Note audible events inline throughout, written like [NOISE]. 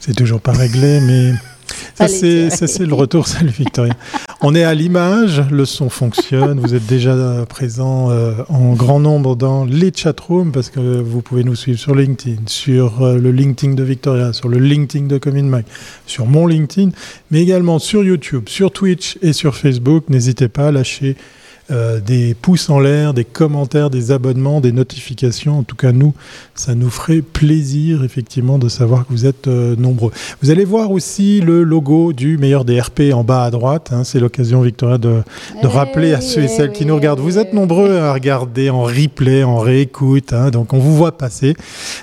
C'est toujours pas réglé, mais ça c'est le retour. Salut Victoria. On est à l'image, le son fonctionne. Vous êtes déjà présent euh, en grand nombre dans les chatrooms parce que vous pouvez nous suivre sur LinkedIn, sur euh, le LinkedIn de Victoria, sur le LinkedIn de Commune Mac, sur mon LinkedIn, mais également sur YouTube, sur Twitch et sur Facebook. N'hésitez pas à lâcher euh, des pouces en l'air, des commentaires, des abonnements, des notifications. En tout cas, nous, ça nous ferait plaisir effectivement de savoir que vous êtes euh, nombreux. Vous allez voir aussi le logo du meilleur des RP en bas à droite. Hein. C'est l'occasion, Victoria, de, eh rappeler à ceux et celles qui nous regardent. Vous êtes nombreux à regarder en replay, en réécoute. Hein. donc on vous voit passer.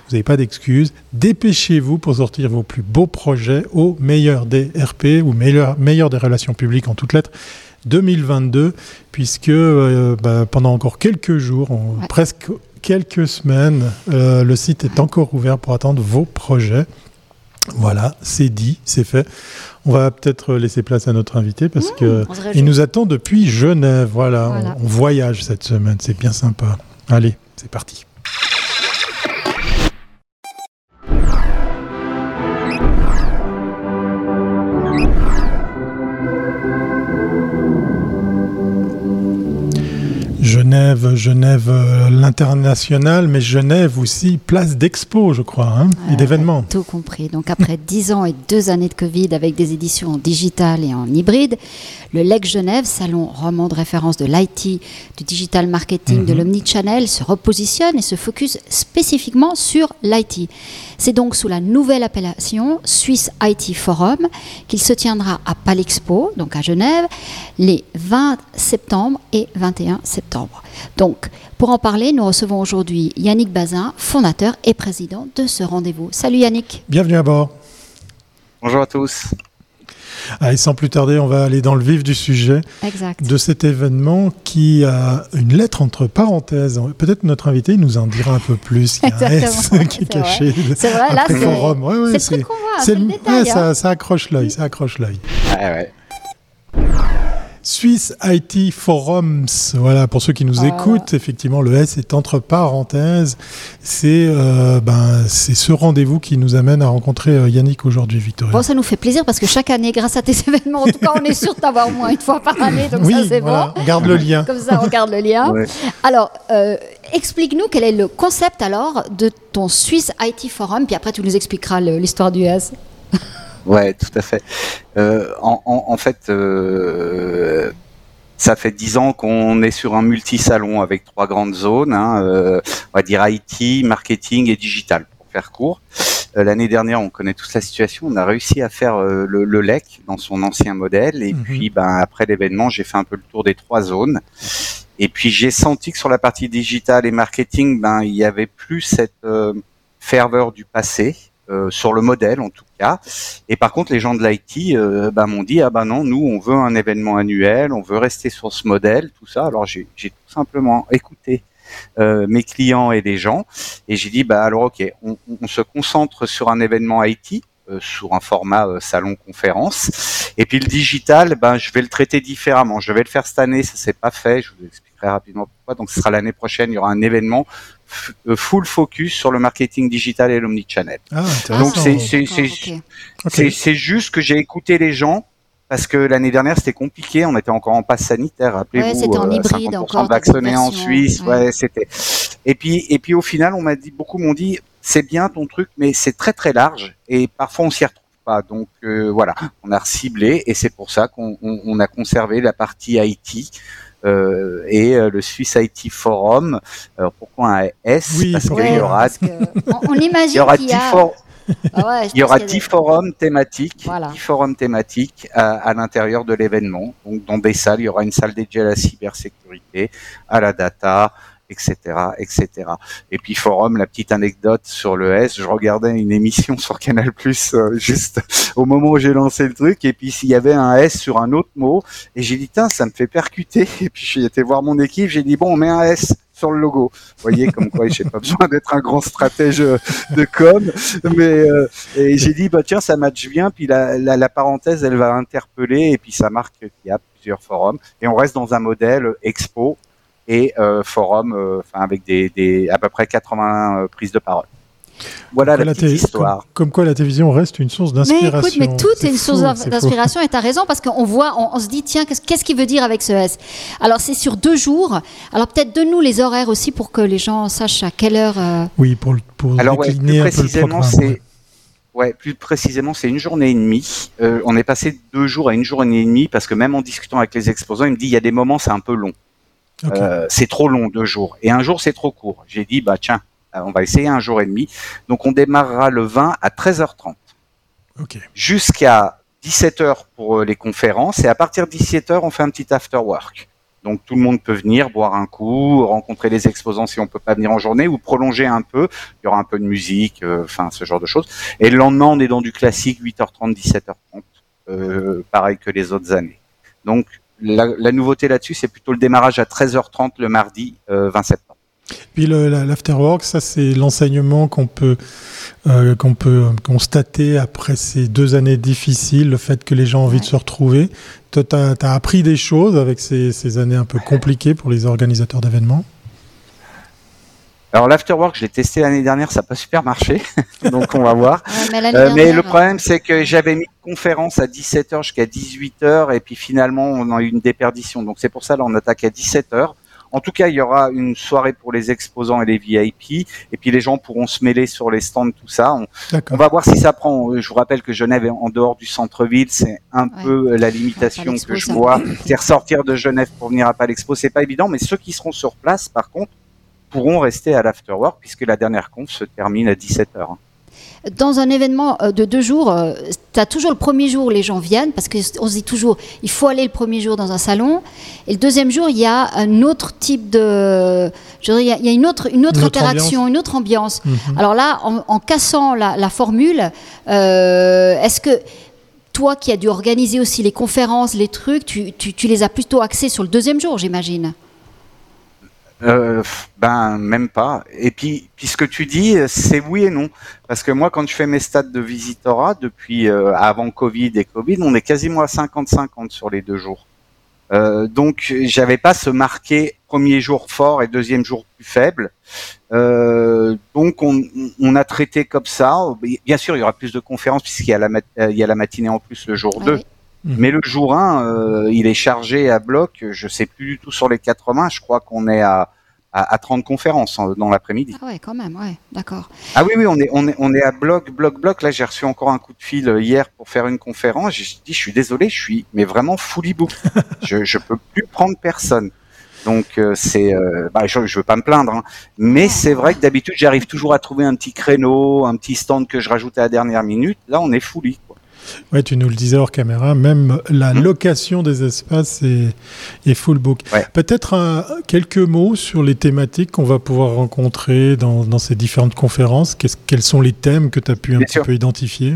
Vous n'avez pas d'excuses. Dépêchez-vous pour sortir vos plus beaux projets au meilleur des RP ou meilleur, meilleur des relations publiques en toutes lettres. 2022, puisque euh, bah, pendant encore quelques jours, presque quelques semaines, euh, le site est encore ouvert pour attendre vos projets. Voilà, c'est dit, c'est fait. On va peut-être laisser place à notre invité parce qu'il mmh, que nous attend depuis Genève. voilà. on voyage cette semaine, c'est bien sympa. Allez, c'est parti. Genève, Genève euh, l'international, mais Genève aussi place d'expo, je crois, hein, et d'événements. Tout compris. Donc après [LAUGHS] dix ans et deux années de Covid avec des éditions en digital et en hybride, le LEC Genève, salon roman de référence de l'IT, du digital marketing, de mhm. l'omnichannel, se repositionne et se focus spécifiquement sur l'IT. C'est donc sous la nouvelle appellation Swiss IT Forum qu'il se tiendra à Palexpo, donc à Genève, les 20 septembre et 21 septembre. Donc, pour en parler, nous recevons aujourd'hui Yannick Bazin, fondateur et président de ce rendez-vous. Salut Yannick. Bienvenue à bord. Bonjour à tous. Allez, sans plus tarder, on va aller dans le vif du sujet de cet événement qui a une lettre entre parenthèses. Peut-être notre invité nous en dira un peu plus. Il y a un S [LAUGHS] qui est, caché. C'est vrai, là, c'est le truc qu'on voit. C'est le, détail, ça, hein. ça, accroche l'œil, ça accroche l'œil. Ouais, ouais. Swiss IT Forums, voilà, pour ceux qui nous ah. écoutent, effectivement, le S est entre parenthèses. C'est euh, ben, ce rendez-vous qui nous amène à rencontrer euh, Yannick aujourd'hui, Victoria. Bon, ça nous fait plaisir parce que chaque année, grâce à tes [LAUGHS] événements, en tout cas, on est sûr d'avoir au moins une fois par année, donc ça c'est bon. On garde le lien. Comme ça, on garde le lien. Alors, euh, explique-nous quel est le concept alors de ton Swiss IT Forum, puis après tu nous expliqueras l'histoire du S. Ouais, tout à fait. Euh, en, en, en, fait, euh, ça fait dix ans qu'on est sur un multi-salon avec trois grandes zones, hein, euh, on va dire IT, marketing et digital, pour faire court. Euh, l'année dernière, on connaît toute la situation, on a réussi à faire euh, le, le, LEC dans son ancien modèle, et mhm. puis ben, après l'événement, j'ai fait un peu le tour des trois zones. Et puis j'ai senti que sur la partie digital et marketing, ben il y avait plus cette ferveur du passé. Euh, sur le modèle en tout cas. Et par contre, les gens de l'IT euh, bah, m'ont dit ah bah non, nous on veut un événement annuel, on veut rester sur ce modèle, tout ça. Alors j'ai tout simplement écouté euh, mes clients et les gens et j'ai dit bah alors ok, on, on, se concentre sur un événement IT. Euh, sur un format salon conférence et puis le digital ben je vais le traiter différemment je vais le faire cette année ça s'est pas fait je vous expliquerai rapidement pourquoi. Donc ce sera l'année prochaine il y aura un événement euh, full focus sur le marketing digital et l'omnichannel. Ah, Donc c'est c'est juste que j'ai écouté les gens parce que l'année dernière c'était compliqué, on était encore en passe sanitaire, rappelez-vous, ouais, c'était en euh, hybride encore, vaccinés en Suisse, ouais, c'était. Et puis et puis au final on m'a dit beaucoup m'ont dit c'est bien ton truc mais c'est très très large et parfois on s'y retrouve pas. Donc euh, voilà, on a ciblé et c'est pour ça qu'on on, a conservé la partie IT euh, et euh, le Swiss IT Forum. Alors pourquoi un S? Parce qu'il y aura. on, imagine [LAUGHS] il y aura 10 ah il y aura 10 forums thématiques, 10 forums thématiques à, à l'intérieur de l'événement. Donc dans des salles, il y aura une salle dédiée à la cybersécurité, à la data, etc., etc. Et puis forum, la petite anecdote sur le S, je regardais une émission [LAUGHS] sur Canal Plus euh, juste au moment où j'ai lancé le truc, et puis s'il y avait un S sur un autre mot, et j'ai dit tiens, ça me fait percuter. [LAUGHS] Et puis j'ai été voir mon équipe, j'ai dit bon, on met un S sur le logo. Vous voyez, comme quoi, j'ai pas [LAUGHS] besoin d'être un grand stratège de com, mais euh, et j'ai dit bah tiens, ça match bien. Puis la, la, la parenthèse, elle va interpeller, et puis ça marque qu'il y a plusieurs forums, et on reste dans un modèle expo et euh, forum, euh, enfin avec des, des, à peu près 80 euh, prises de parole. Voilà la petite histoire. Comme, quoi la télévision reste une source d'inspiration. Mais écoute, mais tout est, une source d'inspiration et tu as raison parce qu'on voit, on, se dit, tiens, qu'est-ce qu'il veut dire avec ce S? Alors c'est sur deux jours. Alors peut-être donne-nous les horaires aussi pour que les gens sachent à quelle heure. Euh, oui, pour, pour Alors, décliner un peu le programme. Ouais, plus précisément, c'est une journée et demie. Euh, on est passé deux jours à une journée et demie parce que même en discutant avec les exposants, il me dit il y a des moments c'est un peu long. Euh, c'est trop long deux jours et un jour c'est trop court. J'ai dit bah tiens, euh, on va essayer un jour et demi. Donc on démarrera le 20 à 13h30 jusqu'à 17h pour les conférences et à partir de 17h on fait un petit after work. Donc tout le monde peut venir boire un coup, rencontrer les exposants si on peut pas venir en journée ou prolonger un peu. Il y aura un peu de musique, euh, enfin ce genre de choses. Et le lendemain, on est dans du classique 8h30, 17h30, euh, pareil que les autres années. Donc la, nouveauté là-dessus, c'est plutôt le démarrage à 13h30 le mardi 20 euh, septembre. Puis l'afterwork, ça c'est l'enseignement qu'on peut, euh, qu'on peut constater après ces deux années difficiles, le fait que les gens ont envie de se retrouver. Toi, tu as, appris des choses avec ces, ces, années un peu compliquées pour les organisateurs d'événements? Alors l'afterwork, je l'ai testé l'année dernière, ça n'a pas super marché, [LAUGHS] donc on va voir. mais, euh, mais, le problème, c'est que j'avais mis une conférence à 17h jusqu'à 18h, et puis finalement, on a eu une déperdition. Donc c'est pour ça, là, on attaque à 17h. En tout cas, il y aura une soirée pour les exposants et les VIP, et puis les gens pourront se mêler sur les stands, tout ça. On, va voir si ça prend. Je vous rappelle que Genève est en dehors du centre-ville, c'est un peu la limitation que je vois. C'est ressortir de Genève pour venir à Palexpo, c'est pas évident, mais ceux qui seront sur place, par contre, pourront rester à l'afterwork puisque la dernière conf se termine à 17h. Dans un événement euh, de deux jours, euh, tu as toujours le premier jour où les gens viennent, parce qu'on se dit toujours, il faut aller le premier jour dans un salon, et le deuxième jour, il y a un autre type de... Je dirais, il y a une autre, une autre, interaction, une autre ambiance. Mhm. Alors là, en, cassant la, formule, euh, est-ce que toi qui as dû organiser aussi les conférences, les trucs, tu, tu les as plutôt axés sur le deuxième jour, j'imagine? Euh, ben même pas. Et puis, puis ce que tu dis, c'est oui et non, parce que moi, quand je fais mes stats de visitorat depuis euh, avant Covid et Covid, on est quasiment à 50-50 sur les deux jours. Euh, donc, j'avais pas ce marqué premier jour fort et deuxième jour plus faible. Euh, donc, on, on, a traité comme ça. Bien sûr, il y aura plus de conférences puisqu'il y a la, y a la matinée en plus le jour 2. Ah Mhm. Mais le jour 1, euh, il est chargé à bloc. Je sais plus du tout sur les 80. Je crois qu'on est à, à, 30 conférences hein, dans l'après-midi. Ah ouais, quand même, ouais, d'accord. Ah oui, oui, on est, on est, on est à bloc, bloc, bloc. Là, j'ai reçu encore un coup de fil euh, hier pour faire une conférence. J'ai dit, je suis désolé, je suis, mais vraiment fully book. [LAUGHS] je, je peux plus prendre personne. Donc euh, c'est, bah, je, je veux pas me plaindre, hein. mais c'est vrai que d'habitude j'arrive toujours à trouver un petit créneau, un petit stand que je rajoute à la dernière minute. Là, on est fully. Oui, tu nous le disais hors caméra, même la mmh. location des espaces est, full book. Peut-être quelques mots sur les thématiques qu'on va pouvoir rencontrer dans, ces différentes conférences. quels sont les thèmes que tu as pu un petit peu identifier?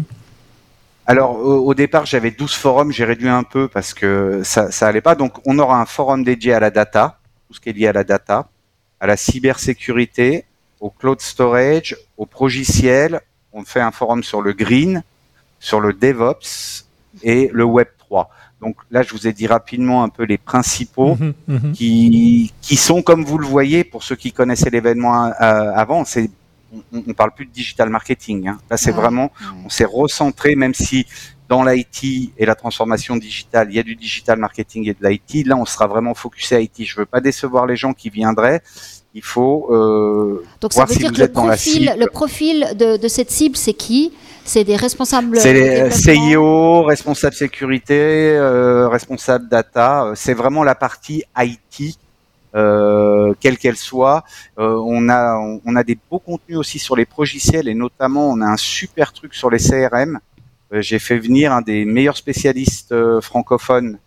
Alors au, départ j'avais 12 forums, j'ai réduit un peu parce que ça, ça allait pas. Donc on aura un forum dédié à la data, tout ce qui est lié à la data, à la cybersécurité, au cloud storage, au progiciel. On fait un forum sur le green, sur le DevOps et le Web 3. Donc là, je vous ai dit rapidement un peu les principaux mhm, mhm. qui, qui sont, comme vous le voyez, pour ceux qui connaissaient l'événement euh, avant, c'est on, on, parle plus de digital marketing. Hein. Là, c'est vraiment, on s'est recentré, même si dans l'IT et la transformation digitale, il y a du digital marketing et de l'IT. Là, on sera vraiment focusé IT. Je veux pas décevoir les gens qui viendraient. Il faut euh, Donc ça veut dire que le profil, le profil de, de cette cible, c'est qui? C'est des responsables. C'est les CIO, responsables sécurité, euh, responsables data. C'est vraiment la partie IT, euh, quelle qu'elle soit. Euh, on a on a des beaux contenus aussi sur les progiciels et notamment on a un super truc sur les CRM. Euh, j'ai fait venir un des meilleurs spécialistes euh, francophones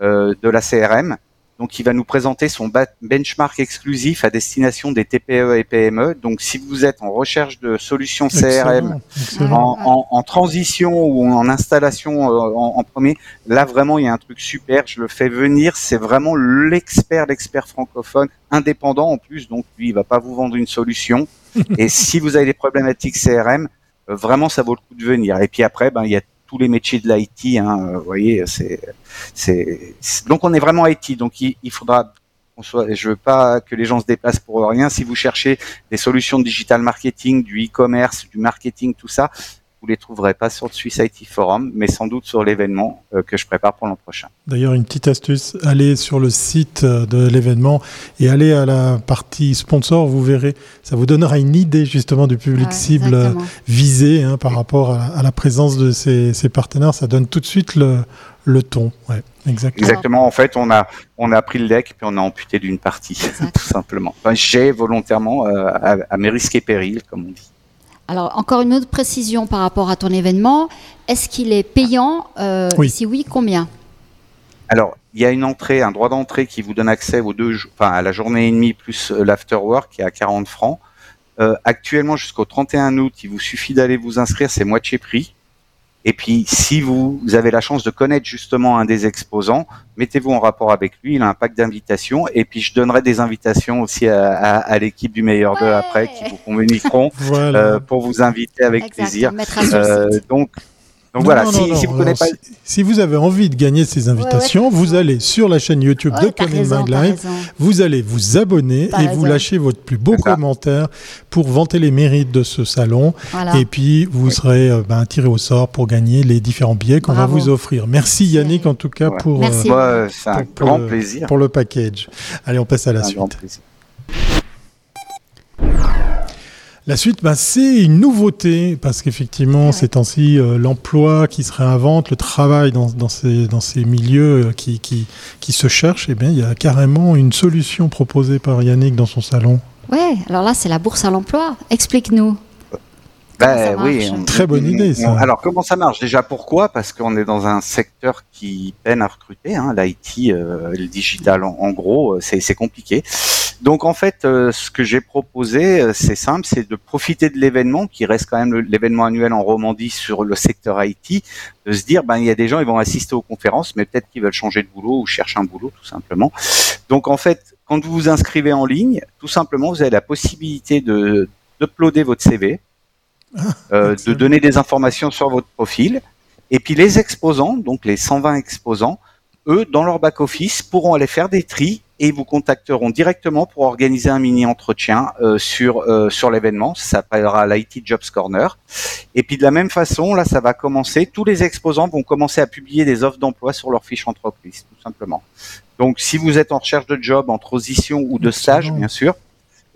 de la CRM donc, il va nous présenter son benchmark exclusif à destination des TPE et PME. Donc, si vous êtes en recherche de solutions CRM, En, transition ou en installation euh, en, premier, là vraiment, il y a un truc super. Je le fais venir. C'est vraiment l'expert, l'expert francophone, indépendant en plus. Donc, lui, il va pas vous vendre une solution. et si vous avez des problématiques CRM, euh, vraiment, ça vaut le coup de venir. Et puis après, ben, il y a tous les métiers de l'IT. Hein, vous voyez, c'est, c'est donc on est vraiment IT. Donc il, faudra qu'on soit, je veux pas que les gens se déplacent pour rien. Si vous cherchez des solutions de digital marketing, du e-commerce, du marketing, tout ça, vous les trouverez pas sur le Swiss IT Forum, mais sans doute sur l'événement euh, que je prépare pour l'an prochain. D'ailleurs, une petite astuce, allez sur le site euh, de l'événement et allez à la partie sponsor, vous verrez, ça vous donnera une idée justement du public cible euh, visé hein, par rapport à, la présence de ces, partenaires. Ça donne tout de suite le, le ton. Ouais, exactement. exactement. En fait, on a, on a pris le deck puis on a amputé d'une partie, [LAUGHS] tout simplement. J'ai volontairement, à, à mes risques et périls, comme on dit. Alors, encore une autre précision par rapport à ton événement. Est-ce qu'il est payant euh, oui. Si oui, combien? Alors, il y a une entrée, un droit d'entrée qui vous donne accès aux deux, enfin, à la journée et demie plus euh, l'afterwork qui est à 40 francs. Euh, actuellement, jusqu'au 31 août, il vous suffit d'aller vous inscrire, c'est moitié prix. Et puis, si vous avez la chance de connaître justement un des exposants, mettez-vous en rapport avec lui. Il a un pack d'invitations. Et puis, je donnerai des invitations aussi à, l'équipe du meilleur d'eux après, qui vous communiqueront [LAUGHS] euh, pour vous inviter avec plaisir. Euh, donc, donc voilà, si, vous pas... si, vous avez envie de gagner ces invitations, vous allez sur la chaîne YouTube de Coming Live, vous allez vous abonner et vous lâchez votre plus beau commentaire pour vanter les mérites de ce salon. Et puis vous serez euh, ben, tiré au sort pour gagner les différents billets qu'on va vous offrir. Merci Yannick en tout cas pour, euh, un grand plaisir. pour le package. Allez, on passe à la suite. La suite, bah, c'est une nouveauté, parce qu'effectivement, ces temps-ci, euh, l'emploi qui se réinvente, le travail dans, dans, ces, dans ces milieux euh, qui, qui, qui, se cherchent, eh bien, il y a carrément une solution proposée par Yannick dans son salon. Ouais, alors là, c'est la bourse à l'emploi. Explique-nous. Ben, oui, très bonne idée. Ça. alors comment ça marche? Déjà pourquoi? Parce qu'on est dans un secteur qui peine à recruter. Hein, L'IT, euh, le digital, en, gros, c'est compliqué. Donc en fait, euh, ce que j'ai proposé, c'est simple, c'est de profiter de l'événement qui reste quand même l'événement annuel en Romandie sur le secteur IT, de se dire, ben il y a des gens, ils vont assister aux conférences, mais peut-être qu'ils veulent changer de boulot ou chercher un boulot tout simplement. Donc en fait, quand vous vous inscrivez en ligne, tout simplement, vous avez la possibilité de d'uploader votre CV euh, de donner des informations sur votre profil. Et puis les exposants, donc les 120 exposants, eux, dans leur back-office, pourront aller faire des tris et vous contacteront directement pour organiser un mini entretien euh, sur euh, sur l'événement. Ça s'appellera l'IT Jobs Corner. Et puis de la même façon, là, ça va commencer. Tous les exposants vont commencer à publier des offres d'emploi sur leur fiche entreprise, tout simplement. Donc, si vous êtes en recherche de job, en transition ou de stage, bien sûr,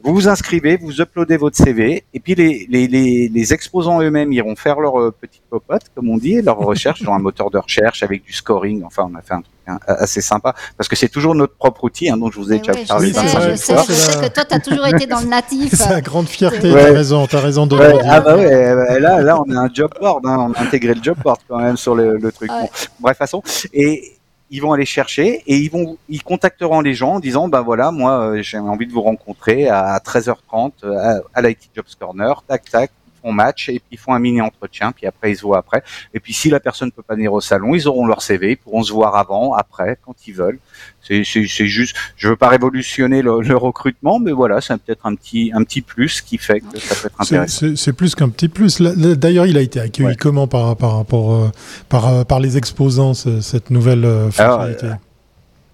vous vous inscrivez, vous uploadez votre CV, et puis les, les, les, les exposants eux-mêmes iront faire leur euh, petite popote, comme on dit, leur recherche dans un moteur de recherche avec du scoring. Enfin, on a fait un truc hein, assez sympa, parce que c'est toujours notre propre outil, hein, dont je vous ai déjà parlé. Je, sais, je, sais, je sais, que toi, tu as toujours été dans le natif. C'est la grande fierté, tu as raison, tu as raison de ouais, Ah bah ouais, bah là, là, on a un job board, hein, on a intégré le job board quand même sur le, le truc. Bon, bref, façon. Et, ils vont aller chercher et ils vont ils contacteront les gens en disant ben voilà moi euh, j'ai envie de vous rencontrer à 13h30 euh, à, à l'IT Jobs Corner tac tac font match et puis ils font un mini entretien puis après ils se voient après et puis si la personne peut pas venir au salon ils auront leur CV ils pourront se voir avant après quand ils veulent c'est juste, je veux pas révolutionner le, le recrutement, mais voilà, c'est peut-être un petit, un petit plus qui fait que ça peut être intéressant. C'est plus qu'un petit plus. D'ailleurs, il a été accueilli comment par, par rapport euh, par, euh, par les exposants cette nouvelle euh, fonctionnalité? alors,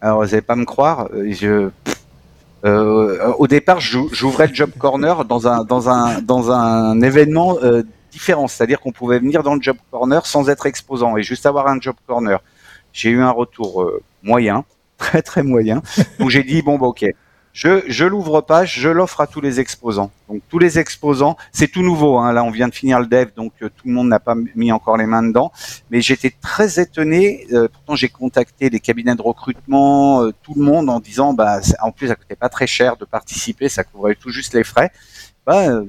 alors, vous n'allez pas me croire, je. Euh, au départ, j'ouvrais le Job Corner dans un, événement euh, différent, c'est-à-dire qu'on pouvait venir dans le Job Corner sans être exposant et juste avoir un Job Corner. J'ai eu un retour euh, moyen [LAUGHS] très très moyen. Donc j'ai dit bon bah ok, je je l'ouvre pas, je l'offre à tous les exposants. Donc tous les exposants, c'est tout nouveau. Hein. Là on vient de finir le dev, donc euh, tout le monde n'a pas mis encore les mains dedans. Mais j'étais très étonné. Euh, pourtant j'ai contacté les cabinets de recrutement, euh, tout le monde en disant bah en plus ça coûtait pas très cher de participer, ça couvrait tout juste les frais. Bah,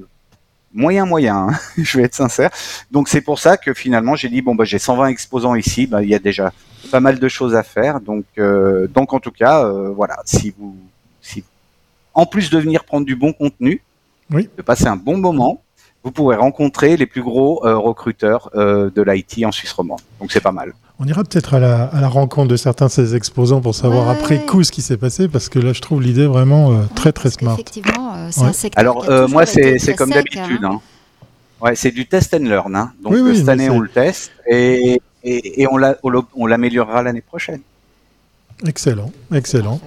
moyen moyen, hein. [LAUGHS] je vais être sincère. Donc c'est pour ça que finalement j'ai dit bon bah j'ai 120 exposants ici, bah il y a déjà pas mal de choses à faire. Donc euh, donc en tout cas euh, voilà, si vous si en plus de venir prendre du bon contenu, oui. de passer un bon moment, vous pourrez rencontrer les plus gros euh, recruteurs de l'IT en Suisse romande. Donc c'est pas mal. On ira peut-être à la, à la, rencontre de certains de ces exposants pour savoir après coup ce qui s'est passé, parce que là, je trouve l'idée vraiment très très smart. Effectivement, c'est un secteur. Alors, moi, c'est comme d'habitude. Hein. Hein. Ouais, c'est du test and learn. Hein. Donc, cette année, on le teste et, et, et on l'améliorera l'année prochaine. Excellent, excellent.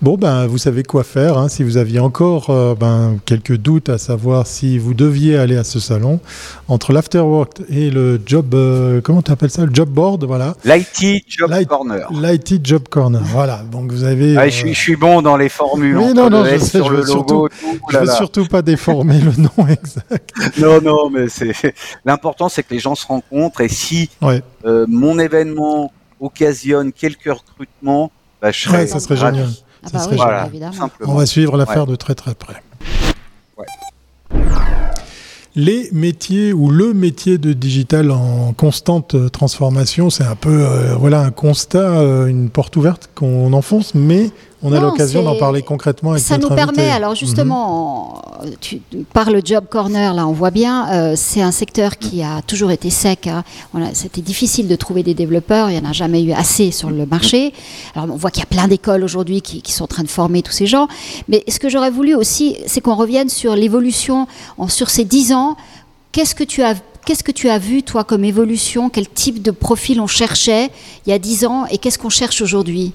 Bon, ben, vous savez quoi faire. Hein, si vous aviez encore euh, ben, quelques doutes à savoir si vous deviez aller à ce salon, entre l'afterwork et le job, euh, comment tu appelles ça, le job board, voilà. L'IT Job Corner. L'IT Job Corner, voilà. Donc vous avez. Ah, je, suis, bon dans les formules. Oui, non, non, je sais, je veux surtout, je veux surtout pas déformer le nom [LAUGHS] exact. Non, non, mais c'est [LAUGHS] l'important, c'est que les gens se rencontrent et si euh, mon événement occasionne quelques recrutements, bah, je serais, ça serait génial. Ah bah voilà, On va suivre l'affaire de très très près. Les métiers ou le métier de digital en constante transformation, c'est un peu euh, voilà un constat, euh, une porte ouverte qu'on enfonce, mais on a l'occasion d'en parler concrètement avec Ça nous permet, alors justement, tu, par le Job Corner, là, on voit bien, euh, c'est un secteur qui a toujours été sec. Hein. C'était difficile de trouver des développeurs, il n'y en a jamais eu assez sur le marché. Alors on voit qu'il y a plein d'écoles aujourd'hui qui, sont en train de former tous ces gens. Mais ce que j'aurais voulu aussi, c'est qu'on revienne sur l'évolution sur ces dix ans. Qu'est-ce que tu as Qu'est-ce que tu as vu, toi, comme évolution? Quel type de profil on cherchait il y a dix ans et qu'est-ce qu'on cherche aujourd'hui?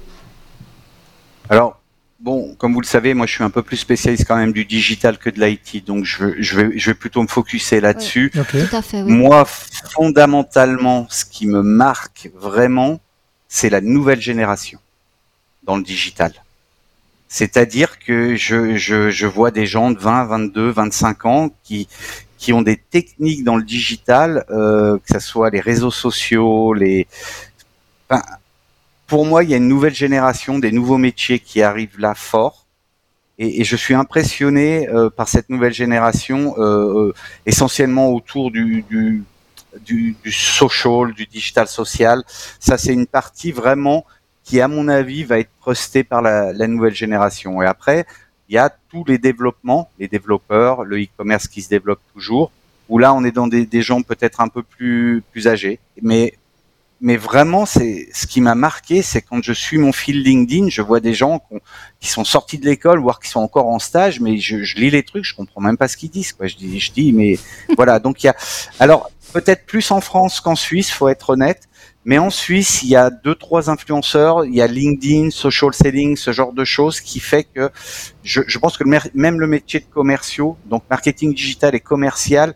Alors, bon, comme vous le savez, moi je suis un peu plus spécialiste quand même du digital que de l'IT, donc je, vais, je vais plutôt me focuser là-dessus. Moi, fondamentalement, ce qui me marque vraiment, c'est la nouvelle génération dans le digital. C'est-à-dire que je, je, vois des gens de 20, 22, 25 ans qui, qui ont des techniques dans le digital, euh, que ce soit les réseaux sociaux, les... Enfin, pour moi, il y a une nouvelle génération, des nouveaux métiers qui arrivent là fort. Et, je suis impressionné euh, par cette nouvelle génération, euh, euh, essentiellement autour du, du, du, social, du digital social. Ça, c'est une partie vraiment qui, à mon avis, va être prostée par la, nouvelle génération. Et après, il y a tous les développements, les développeurs, le e-commerce qui se développe toujours, où là, on est dans des, des gens peut-être un peu plus, plus âgés. Mais mais vraiment, c'est ce qui m'a marqué, c'est quand je suis mon fil LinkedIn, je vois des gens qui sont sortis de l'école, voire qui sont encore en stage, mais je, je, lis les trucs, je comprends même pas ce qu'ils disent. Quoi. Je dis, je dis, mais [LAUGHS] voilà. Donc il y a, alors peut-être plus en France qu'en Suisse, faut être honnête. Mais en Suisse, il y a deux, trois influenceurs, il y a LinkedIn, social selling, ce genre de choses qui fait que je, je pense que même le métier de commerciaux, donc marketing digital et commercial,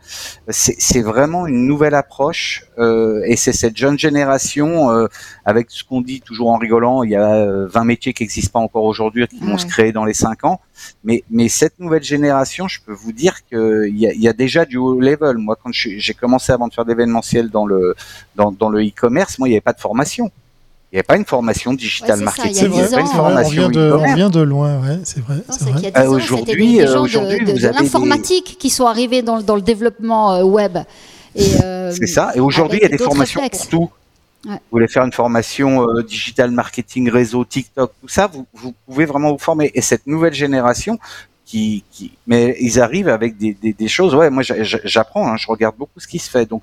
c'est vraiment une nouvelle approche et c'est cette jeune génération euh, avec ce qu'on dit toujours en rigolant, il y a 20 euh, métiers qui n'existent pas encore aujourd'hui qui vont se créer dans les 5 ans. Mais, mais cette nouvelle génération, je peux vous dire qu'il y a, y a déjà du haut level. Moi, quand j'ai commencé avant de faire d'événementiel dans le dans, dans le e-commerce, moi, il n'y avait pas de formation. Il n'y avait pas une formation digital marketing. il y a pas une formation on, vient de, on vient de loin, ouais, c'est vrai. Euh, aujourd'hui, euh, aujourd'hui, de, de, l'informatique qui sont arrivés dans, dans le développement euh, web. C'est ça. Et aujourd'hui, il y a des formations pour tout. Vous voulez faire une formation digital marketing, réseau, TikTok, tout ça, vous, vous, pouvez vraiment vous former. Et cette nouvelle génération, qui, qui, mais ils arrivent avec des, des, des choses. Ouais, moi j'apprends, hein, je regarde beaucoup ce qui se fait. Donc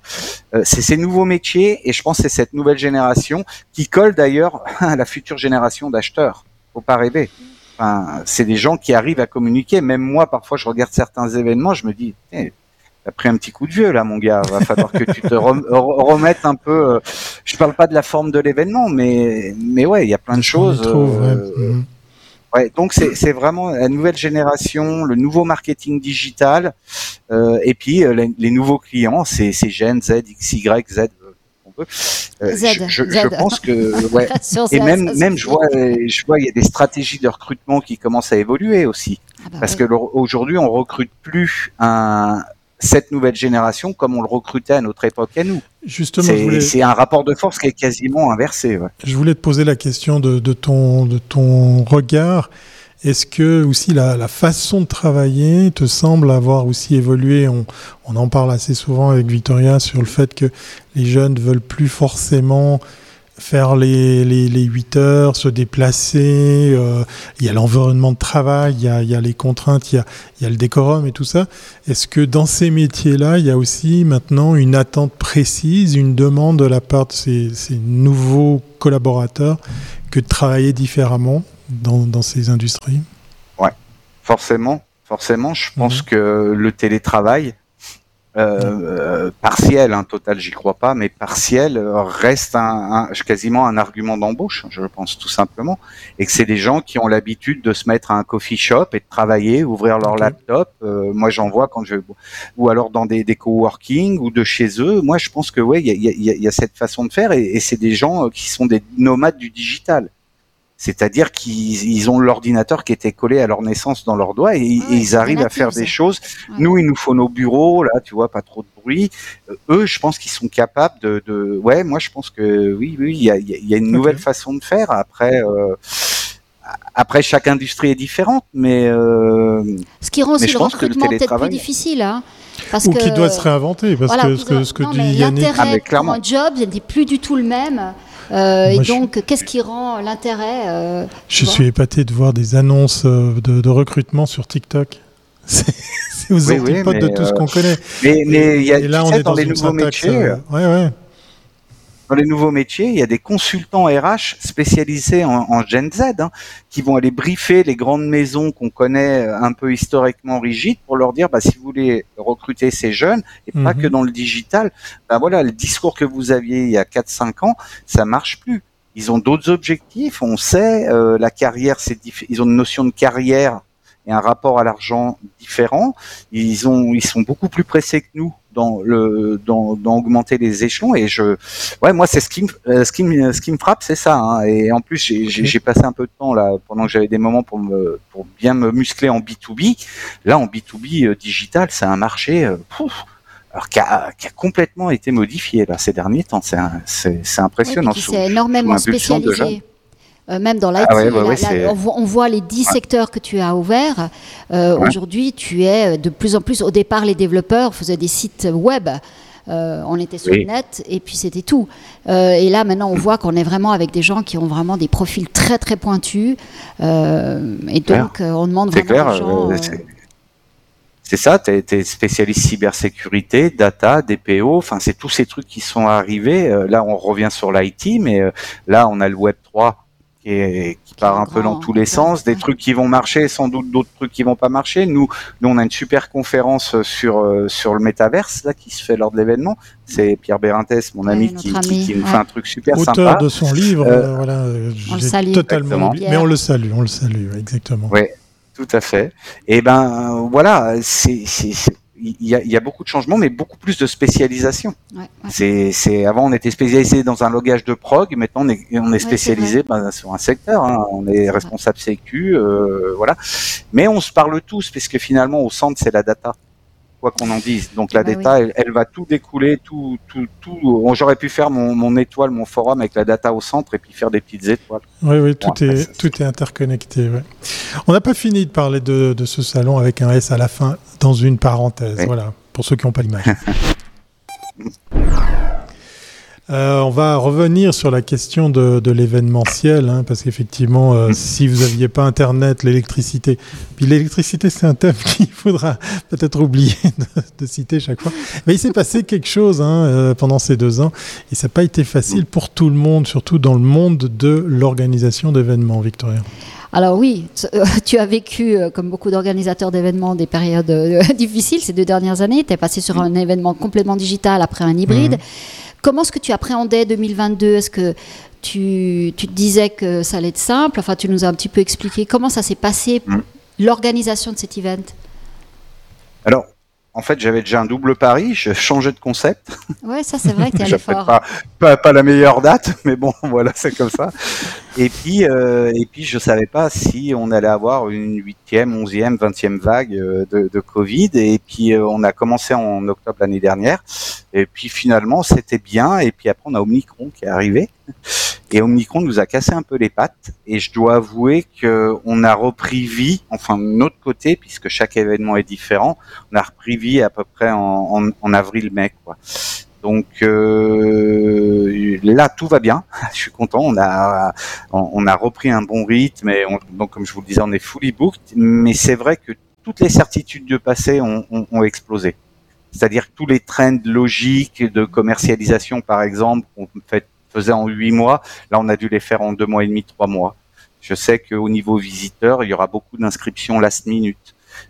euh, c'est ces nouveaux métiers et je pense que c'est cette nouvelle génération qui colle d'ailleurs [LAUGHS] à la future génération d'acheteurs. Faut pas rêver. Enfin, c'est des gens qui arrivent à communiquer. Même moi, parfois, je regarde certains événements, je me dis, t'as pris un petit coup de vieux là, mon gars. Va falloir que tu te remettes un peu. Euh, je parle pas de la forme de l'événement, mais mais ouais, il y a plein de choses. Euh, mhm donc c'est vraiment la nouvelle génération, le nouveau marketing digital, euh, et puis euh, les, nouveaux clients, c'est Gen Z, X, Y, Z. On peut. Euh, Z, je, je, pense que ouais. [LAUGHS] et même même je vois je vois il y a des stratégies de recrutement qui commencent à évoluer aussi ah bah parce que aujourd'hui on recrute plus un cette nouvelle génération comme on le recrutait à notre époque à nous. Justement, c'est un rapport de force qui est quasiment inversé. Je voulais te poser la question de, ton, de ton regard. Est-ce que aussi la, façon de travailler te semble avoir aussi évolué? On, on, en parle assez souvent avec Victoria sur le fait que les jeunes ne veulent plus forcément faire les, les, les 8 heures, se déplacer, euh, il y a l'environnement de travail, il y a, il y a les contraintes, il y a, il y a le décorum et tout ça. Est-ce que dans ces métiers-là, il y a aussi maintenant une attente précise, une demande de la part de ces, ces nouveaux collaborateurs que de travailler différemment dans, dans ces industries? Ouais, forcément, forcément. Je pense mhm. que le télétravail, euh, partiel, hein, total, j'y crois pas, mais partiel reste un, quasiment un argument d'embauche, je pense tout simplement, et que c'est des gens qui ont l'habitude de se mettre à un coffee shop et de travailler, ouvrir leur laptop. Euh, moi, j'en vois quand je ou alors dans des, des coworking ou de chez eux. Moi, je pense que ouais, il y a, y, a, y a, cette façon de faire, et, et c'est des gens qui sont des nomades du digital. C'est-à-dire qu'ils ont l'ordinateur qui était collé à leur naissance dans leurs doigts et, ils arrivent à faire des choses. Nous, il nous faut nos bureaux, là, tu vois, pas trop de bruit. Euh, eux, je pense qu'ils sont capables de, de, Ouais, moi, je pense que oui, oui, il y a, y a, une nouvelle façon de faire. Après, euh, après, chaque industrie est différente, mais euh, ce qui rend aussi le recrutement peut-être plus difficile, hein parce Ou qui doit se réinventer, parce que ce que, ce que dit Yannick... L'intérêt ah, pour un job n'est plus du tout le même euh, et donc, qu'est-ce qui rend l'intérêt euh, Je suis épaté de voir des annonces euh, de, recrutement sur TikTok. [LAUGHS] C'est aux antipodes de tout ce qu'on connaît. Mais, mais y a, et là, on est dans, les nouveaux métiers. ouais, ouais dans les nouveaux métiers, il y a des consultants RH spécialisés en, en Gen Z hein, qui vont aller briefer les grandes maisons qu'on connaît un peu historiquement rigides pour leur dire bah, si vous voulez recruter ces jeunes et pas mhm. que dans le digital, bah voilà le discours que vous aviez il y a 4-5 ans, ça marche plus. Ils ont d'autres objectifs. On sait euh, la carrière, c'est ils ont une notion de carrière et un rapport à l'argent différent. Ils ont, ils sont beaucoup plus pressés que nous dans le dans, dans augmenter les échelons. Et je ouais moi c'est ce qui me euh, ce qui me ce qui me frappe c'est ça hein. et en plus j'ai passé un peu de temps là pendant que j'avais des moments pour me pour bien me muscler en B2B là en B2B euh, digital c'est un marché euh, alors qui a, qui a, complètement été modifié là ces derniers temps. C'est c'est impressionnant. c'est énormément spécialisé euh, même dans l'IT. Ah on, voit les 10 secteurs que tu as ouverts. Euh, aujourd'hui, tu es euh, de plus en plus. Au départ, les développeurs faisaient des sites web. on était sur le net et puis c'était tout. et là, maintenant, on voit qu'on est vraiment avec des gens qui ont vraiment des profils très très pointus. et donc, on demande vraiment aux gens. C'est ça, tu es, spécialiste cybersécurité, data, DPO, enfin c'est tous ces trucs qui sont arrivés. là, on revient sur l'IT, mais là, on a le Web 3 qui, qui part un peu dans tous les sens, des trucs qui vont marcher, sans doute d'autres trucs qui vont pas marcher. Nous, nous on a une super conférence sur euh, sur le métaverse là qui se fait lors de l'événement. C'est Pierre Bérintès, mon ami, qui, qui, nous fait un truc super Auteur sympa. de son livre, euh, euh voilà, on le salue. totalement, mais on le salue, on le salue, exactement. Oui, tout à fait. Et ben voilà, c'est il y, a, il y, a, beaucoup de changements, mais beaucoup plus de spécialisation. Ouais, ouais. C'est, avant, on était spécialisé dans un logage de prog, maintenant on est, on est spécialisé ben, sur un secteur. Hein. On est responsable sécu, euh, voilà. Mais on se parle tous, parce que finalement, au centre, c'est la data quoi qu'on en dise. Donc la bah data, elle, va tout découler, tout, tout, tout. J'aurais pu faire mon, mon, étoile, mon forum avec la data au centre et puis faire des petites étoiles. Oui, oui, tout, est, tout est interconnecté. On n'a pas fini de parler de, de, ce salon avec un S à la fin dans une parenthèse. Voilà, pour ceux qui n'ont pas l'image. [LAUGHS] Euh, on va revenir sur la question de, de l'événementiel, hein, parce qu'effectivement, euh, [LAUGHS] si vous n'aviez pas Internet, l'électricité, puis l'électricité, c'est un thème [LAUGHS] qu'il faudra peut-être oublier de, de, citer chaque fois. Mais il s'est passé quelque chose hein, euh, pendant ces deux ans, et ça n'a pas été facile pour tout le monde, surtout dans le monde de l'organisation d'événements, Victoria. Alors oui, [LAUGHS] tu as vécu, comme beaucoup d'organisateurs d'événements, des périodes difficiles ces deux dernières années. Tu es passé sur un événement complètement digital après un hybride. Mmh. Comment est-ce que tu appréhendais 2022 Est-ce que tu, tu, te disais que ça allait être simple? Enfin, tu nous as un petit peu expliqué comment ça s'est passé, mm. l'organisation de cet event? Alors, en fait, j'avais déjà un double pari, je changeais de concept. Ouais, ça c'est vrai, [LAUGHS] tu allé fort. Pas, pas, pas, la meilleure date, [LAUGHS] mais bon, voilà, c'est comme ça. Et puis, euh, et puis, je savais pas si on allait avoir une huitième, onzième, vingtième vague euh, de, de, Covid. Et puis, euh, on a commencé en octobre l'année dernière. Et puis, finalement, c'était bien. Et puis après, on a Omicron qui est arrivé. Et Omicron nous a cassé un peu les pattes. Et je dois avouer que on a repris vie, enfin de notre côté, puisque chaque événement est différent. On a repris vie à peu près en, avril-mai, quoi. Donc euh, là, tout va bien. [LAUGHS] Je suis content. On a on, a repris un bon rythme. Et donc, comme je vous le disais, on est fully booked. Mais c'est vrai que toutes les certitudes de passé ont, ont, ont explosé. C'est-à-dire que tous les trends logiques de commercialisation, par exemple, qu'on faisait en huit mois. Là, on a dû les faire en deux mois et demi, trois mois. Je sais qu'au niveau visiteur, il y aura beaucoup d'inscriptions last minute.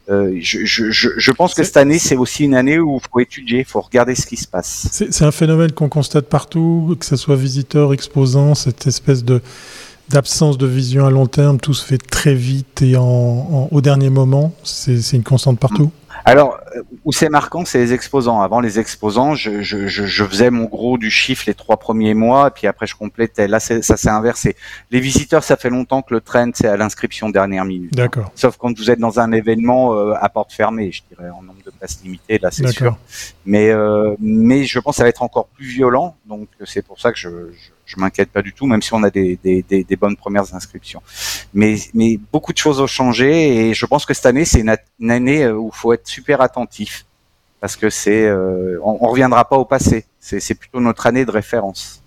je, je, je, pense que cette année, c'est aussi une année où il faut étudier, il faut regarder ce qui se passe. C'est un phénomène qu'on constate partout, que ce soit visiteur, exposant, cette espèce de d'absence de vision à long terme, tout se fait très vite et en, au dernier moment. C'est une constante partout. Alors, euh, où c'est marquant, c'est les exposants. Avant les exposants, je, je, je, faisais mon gros du chiffre les trois premiers mois, et puis après je complétais. Là, ça s'est inversé. Les visiteurs, ça fait longtemps que le trend, c'est à l'inscription dernière minute. D'accord. Sauf quand vous êtes dans un événement euh, à porte fermée, je dirais, en nombre de places limitées, là, c'est sûr. Mais, euh, mais je pense que ça va être encore plus violent, donc c'est pour ça que je, je je m'inquiète pas du tout, même si on a des, des, des, des, bonnes premières inscriptions. Mais, mais beaucoup de choses ont changé et je pense que cette année, c'est une, année euh, où il faut être super attentif parce que c'est, euh, on, on, reviendra pas au passé. C'est plutôt notre année de référence.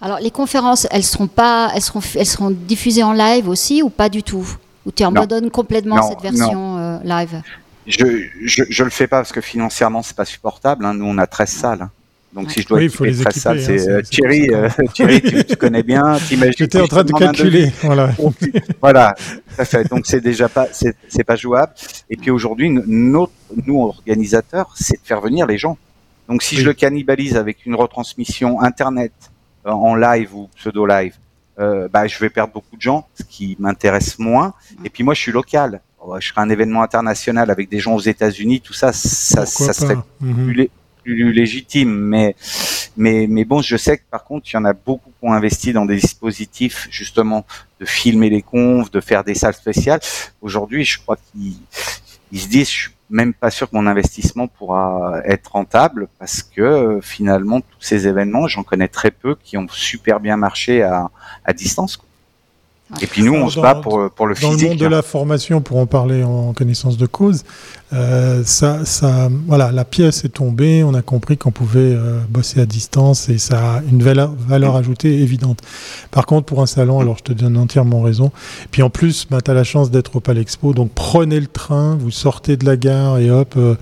Alors, les conférences, elles seront pas, elles seront, elles seront diffusées en live aussi ou pas du tout? Ou tu abandonnes complètement cette version euh, live? Je, je, je le fais pas parce que financièrement c'est pas supportable. Hein. Nous on a 13 salles. Donc si je dois oui, équiper très ça, c'est hein, Thierry, euh, [LAUGHS] Thierry tu, tu, connais bien, J'étais en train de calculer, voilà. [LAUGHS] voilà, ça fait. Donc c'est déjà pas, c'est pas jouable. Et puis aujourd'hui, notre, nous organisateurs, c'est de faire venir les gens. Donc si je le cannibalise avec une retransmission internet euh, en live ou pseudo live, euh, bah je vais perdre beaucoup de gens, ce qui m'intéresse moins. Et puis moi je suis local. Je serai un événement international avec des gens aux États-Unis, tout ça, ça, ça serait plus, plus légitime. Mais, mais, mais bon, je sais que par contre, il y en a beaucoup qui ont investi dans des dispositifs justement de filmer les confs, de faire des salles spéciales. Aujourd'hui, je crois qu'ils se disent, je suis même pas sûr que mon investissement pourra être rentable parce que finalement, tous ces événements, j'en connais très peu qui ont super bien marché à, à distance. Quoi. Et puis nous, on se bat pour, pour le physique. Dans le monde de la formation, pour en parler en connaissance de cause, euh, ça, ça, voilà, la pièce est tombée, on a compris qu'on pouvait euh, bosser à distance et ça a une valeur, valeur ajoutée évidente. Par contre, pour un salon, alors je te donne entièrement raison. Puis en plus, bah, tu as la chance d'être au Palais Expo, donc prenez le train, vous sortez de la gare et hop, euh,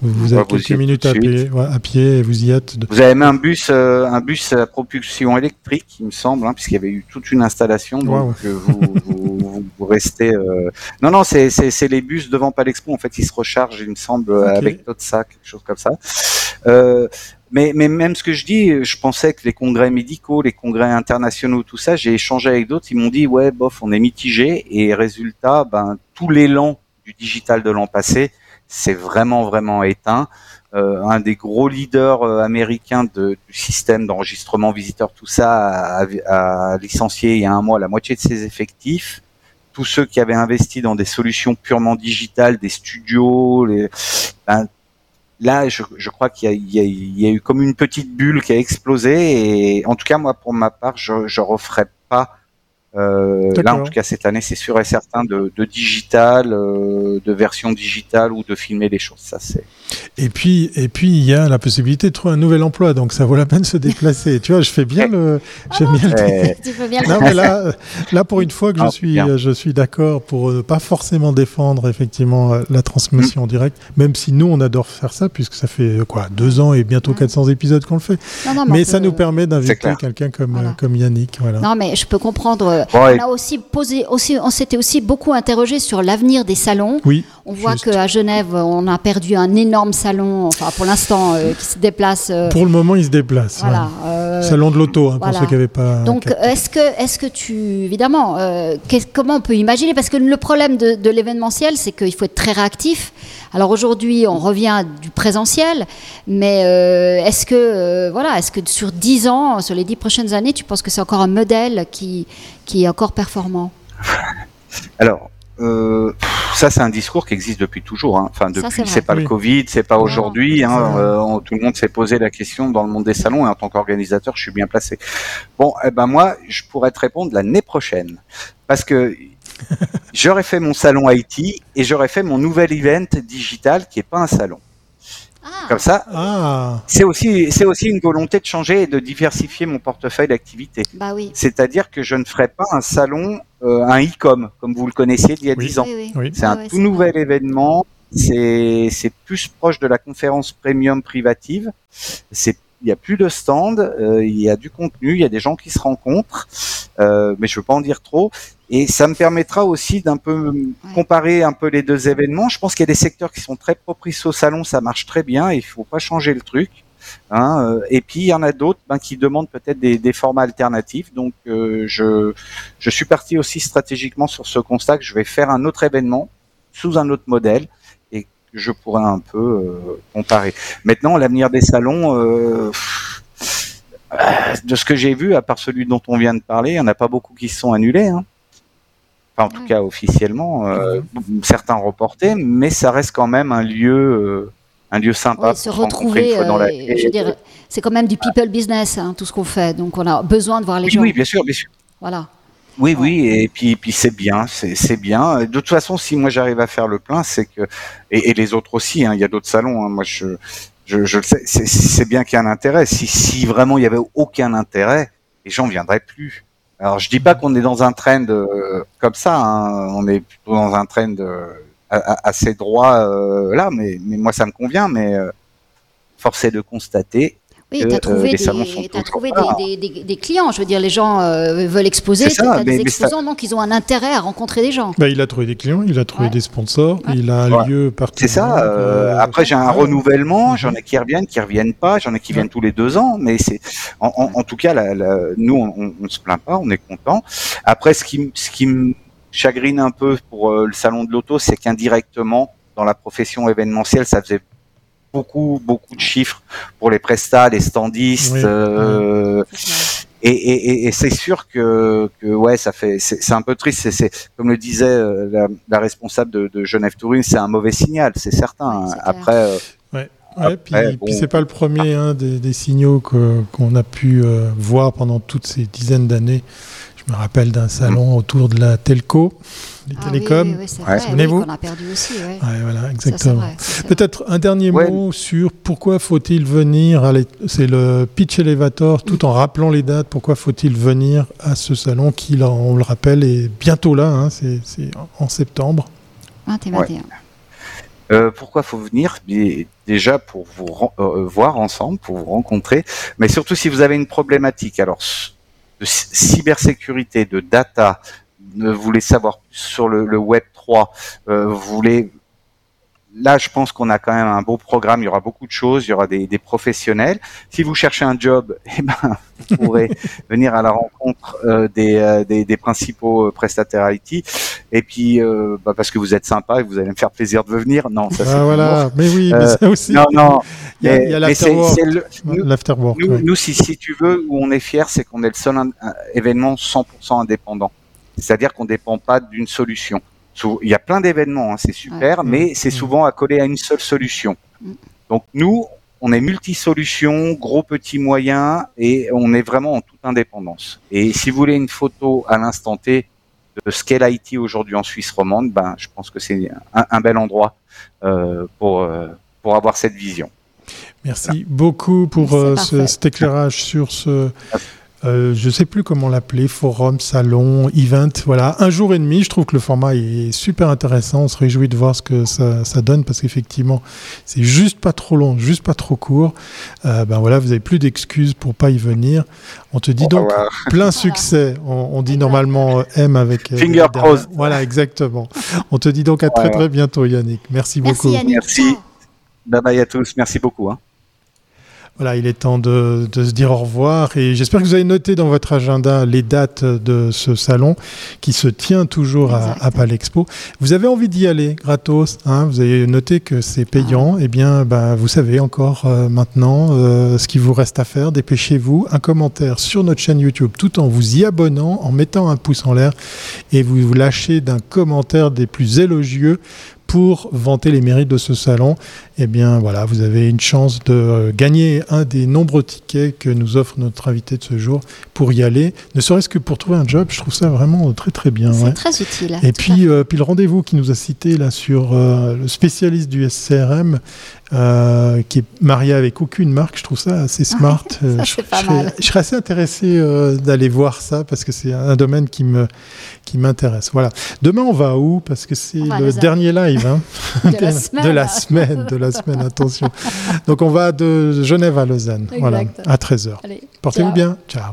vous, avez quelques minutes à pied, à pied et vous y êtes. Vous avez même un bus, un bus à propulsion électrique, il me semble, hein, puisqu'il y avait eu toute une installation, donc vous, vous, vous, restez. Non, non, c'est les bus devant Palais Expo, en fait, ils se charge, il me semble, avec d'autres sacs, quelque chose comme ça. Euh, mais, mais même ce que je dis, je pensais que les congrès médicaux, les congrès internationaux, tout ça, j'ai échangé avec d'autres, ils m'ont dit ouais, bof, on est mitigé. Et résultat, ben tout l'élan du digital de l'an passé, c'est vraiment vraiment éteint. Euh, un des gros leaders euh, américains de, du système d'enregistrement visiteur, tout ça, a, a, licencié il y a un mois la moitié de ses effectifs tous ceux qui avaient investi dans des solutions purement digitales, des studios, ben, là, je, crois qu'il y, a eu comme une petite bulle qui a explosé. Et en tout cas, moi, pour ma part, je ne referai pas euh, là, en tout cas, cette année, c'est sûr et certain de, de digital, euh, de version digitale ou de filmer les choses. Ça, c'est. Et puis, et puis, il y a la possibilité de trouver un nouvel emploi, donc ça vaut la peine de se déplacer. tu vois, je fais bien le. [LAUGHS] [LAUGHS] J'aime bien le. Tu fais bien non, mais là, là, pour une fois que je ah, suis, je suis d'accord pour ne pas forcément défendre effectivement la transmission en direct, même si nous, on adore faire ça, puisque ça fait quoi, deux ans et bientôt 400 épisodes qu'on le fait. Non, mais, ça nous permet d'inviter quelqu'un comme, comme Yannick. Voilà. Non, mais je peux comprendre on a aussi posé, aussi, on s'était aussi beaucoup interrogé sur l'avenir des salons. Oui. On voit qu'à Genève, on a perdu un énorme salon, enfin pour l'instant, euh, qui se déplace. Euh, pour le moment, il se déplace. Voilà. Euh, salon de l'auto, hein, pour ceux qui n'avaient pas. Donc, est-ce que, est-ce que tu, évidemment, comment on peut imaginer? Parce que le problème de, de l'événementiel, c'est qu'il faut être très réactif. Alors aujourd'hui, on revient du présentiel, mais est-ce que, voilà, est-ce que sur 10 ans, sur les 10 prochaines années, tu penses que c'est encore un modèle qui, qui est encore performant [LAUGHS] Alors, euh, ça c'est un discours qui existe depuis toujours. Hein. Enfin, depuis, c'est pas le Covid, c'est pas aujourd'hui. Hein. Euh, tout le monde s'est posé la question dans le monde des salons et en tant qu'organisateur, je suis bien placé. Bon, eh ben moi, je pourrais te répondre l'année prochaine parce que [LAUGHS] j'aurais fait mon salon IT et j'aurais fait mon nouvel event digital qui est pas un salon. Ah. Comme ça, ah. c'est aussi c'est aussi une volonté de changer et de diversifier mon portefeuille d'activités. Bah oui. C'est-à-dire que je ne ferai pas un salon, euh, un e-com comme vous le connaissiez il y a dix ans. C'est un tout nouvel événement. C'est c'est plus proche de la conférence premium privative. C'est il y a plus de stand, euh, il y a du contenu, il y a des gens qui se rencontrent. Euh, mais je veux pas en dire trop. Et ça me permettra aussi d'un peu comparer un peu les deux événements. Je pense qu'il y a des secteurs qui sont très propices au salon, ça marche très bien, il faut pas changer le truc. Hein, euh, et puis il y en a d'autres ben, qui demandent peut-être des, des, formats alternatifs. Donc euh, je, je suis parti aussi stratégiquement sur ce constat que je vais faire un autre événement sous un autre modèle et je pourrais un peu euh, comparer. Maintenant, l'avenir des salons, euh, de ce que j'ai vu, à part celui dont on vient de parler, il n'y en a pas beaucoup qui se sont annulés. Hein. Enfin, en tout cas, officiellement, euh, certains reportés, mais ça reste quand même un lieu un lieu sympa ouais, se retrouver. Dans la... je veux dire, c'est quand même du people business, hein, tout ce qu'on fait. Donc, on a besoin de voir les oui, gens. Oui, bien sûr, bien sûr. Voilà. Oui, oui, et puis, puis c'est bien, c'est bien. De toute façon, si moi j'arrive à faire le plein, c'est que et, et, les autres aussi. Hein, il y a d'autres salons. Hein, moi, je, je, le sais. C'est bien qu'il y a un intérêt. Si, si vraiment il y avait aucun intérêt, les gens viendraient plus. Alors, je dis pas qu'on est dans un trend euh, comme ça. Hein, on est plutôt dans un trend euh, assez droit euh, là, mais, mais moi ça me convient. Mais force est de constater oui, tu as trouvé, des, as trouvé des, des, des, clients. Je veux dire, les gens euh, veulent exposer. Tu as des exposants, donc ils ont un intérêt à rencontrer des gens. Bah, il a trouvé des clients, il a trouvé ouais. des sponsors, ouais. il a un ouais. lieu partout. C'est ça. Euh, après, j'ai un renouvellement. J'en ai qui reviennent, qui reviennent pas. J'en ai qui viennent tous les deux ans. Mais c'est, en, en, en, tout cas, la, la, nous, on, on se plaint pas, on est content. Après, ce qui, ce qui me chagrine un peu pour euh, le salon de l'auto, c'est qu'indirectement, dans la profession événementielle, ça faisait beaucoup, beaucoup de chiffres pour les prestats, les standistes. Oui, euh, oui. Et, et, et c'est sûr que, que, ouais, ça fait, c'est un peu triste. C'est comme le disait euh, la, la responsable de, de, Genève Touring, c'est un mauvais signal, c'est certain. Oui, Après. Euh, ouais. Ouais, puis, bon... puis c'est pas le premier hein, des, des, signaux qu'on qu a pu euh, voir pendant toutes ces dizaines d'années. Je me rappelle d'un salon mmh. autour de la telco, les ah, télécoms. Oui, oui, oui, Souvenez-vous On a perdu aussi. Ouais. voilà, exactement. Peut-être un dernier mot sur pourquoi faut-il venir. C'est le pitch elevator, tout mmh. en rappelant les dates. Pourquoi faut-il venir à ce salon qui, là, on le rappelle, est bientôt là. Hein, c'est en septembre. 20 et 21. Euh, pourquoi faut venir? Déjà pour vous euh, voir ensemble, pour vous rencontrer, mais surtout si vous avez une problématique. Alors de cybersécurité, de data, vous voulez savoir sur le, le Web 3, euh, vous voulez là, je pense qu'on a quand même un beau programme. Il y aura beaucoup de choses. Il y aura des, des professionnels. Si vous cherchez un job, [LAUGHS] eh ben, vous pourrez [LAUGHS] venir à la rencontre euh, des, euh, des, des, principaux prestataires IT. Et puis, euh, bah, parce que vous êtes sympa et vous allez me faire plaisir de venir. Non, ça c'est ah, voilà. Mais oui, mais ça aussi. Non, non. Il y a, y a l'afterwork. Nous, nous, ouais. nous, si, si tu veux, où on est fier, c'est qu'on est le seul événement 100% indépendant. C'est-à-dire qu'on dépend pas d'une solution. Il y a plein d'événements, hein, c'est super, ouais. mais c'est souvent accolé à une seule solution. Donc nous, on est multi-solutions, gros, petit, moyen, et on est vraiment en toute indépendance. Et si vous voulez une photo à l'instant T de Scale IT aujourd'hui en Suisse romande, ben, je pense que c'est un, un, bel endroit euh, pour, euh, pour avoir cette vision. Merci voilà. beaucoup pour euh, ce, cet éclairage sur ce euh, je ne sais plus comment l'appeler, forum, salon, event, voilà, un jour et demi. Je trouve que le format est super intéressant. On se réjouit de voir ce que ça, ça donne parce qu'effectivement, c'est juste pas trop long, juste pas trop court. Euh, ben voilà, vous avez plus d'excuses pour pas y venir. On te dit donc voilà. [LAUGHS] plein succès. On, on dit normalement euh, M avec finger crossed. Voilà, exactement. On te dit donc à très très bientôt, Yannick. Merci, Merci beaucoup. Yannick. Merci. Bye bye à tous. Merci beaucoup. Hein. Voilà, il est temps de, de, se dire au revoir et j'espère que vous avez noté dans votre agenda les dates de ce salon qui se tient toujours à, à Palexpo. Vous avez envie d'y aller gratos, hein, vous avez noté que c'est payant, ah. et eh bien bah, vous savez encore euh, maintenant euh, ce qu'il vous reste à faire, dépêchez-vous, un commentaire sur notre chaîne YouTube tout en vous y abonnant, en mettant un pouce en l'air et vous vous lâchez d'un commentaire des plus élogieux pour vanter les mérites de ce salon, eh bien voilà, vous avez une chance de gagner un des nombreux tickets que nous offre notre invité de ce jour pour y aller, ne serait-ce que pour trouver un job, je trouve ça vraiment très très bien. C'est ouais. très utile. Et puis, euh, puis le rendez-vous qui nous a cité là sur euh, le spécialiste du SCRM, euh, qui est marié avec aucune marque, je trouve ça assez smart. [LAUGHS] ça, je, je, serais, je, serais, assez intéressé d'aller voir ça parce que c'est un domaine qui me qui m'intéresse. Voilà. Demain, on va où? Parce que c'est le dernier live hein [LAUGHS] [LAUGHS] de, la semaine. de la semaine. De la semaine, attention. Donc, on va de Genève à Lausanne. Exact. Voilà, à 13h. Portez-vous bien. Ciao.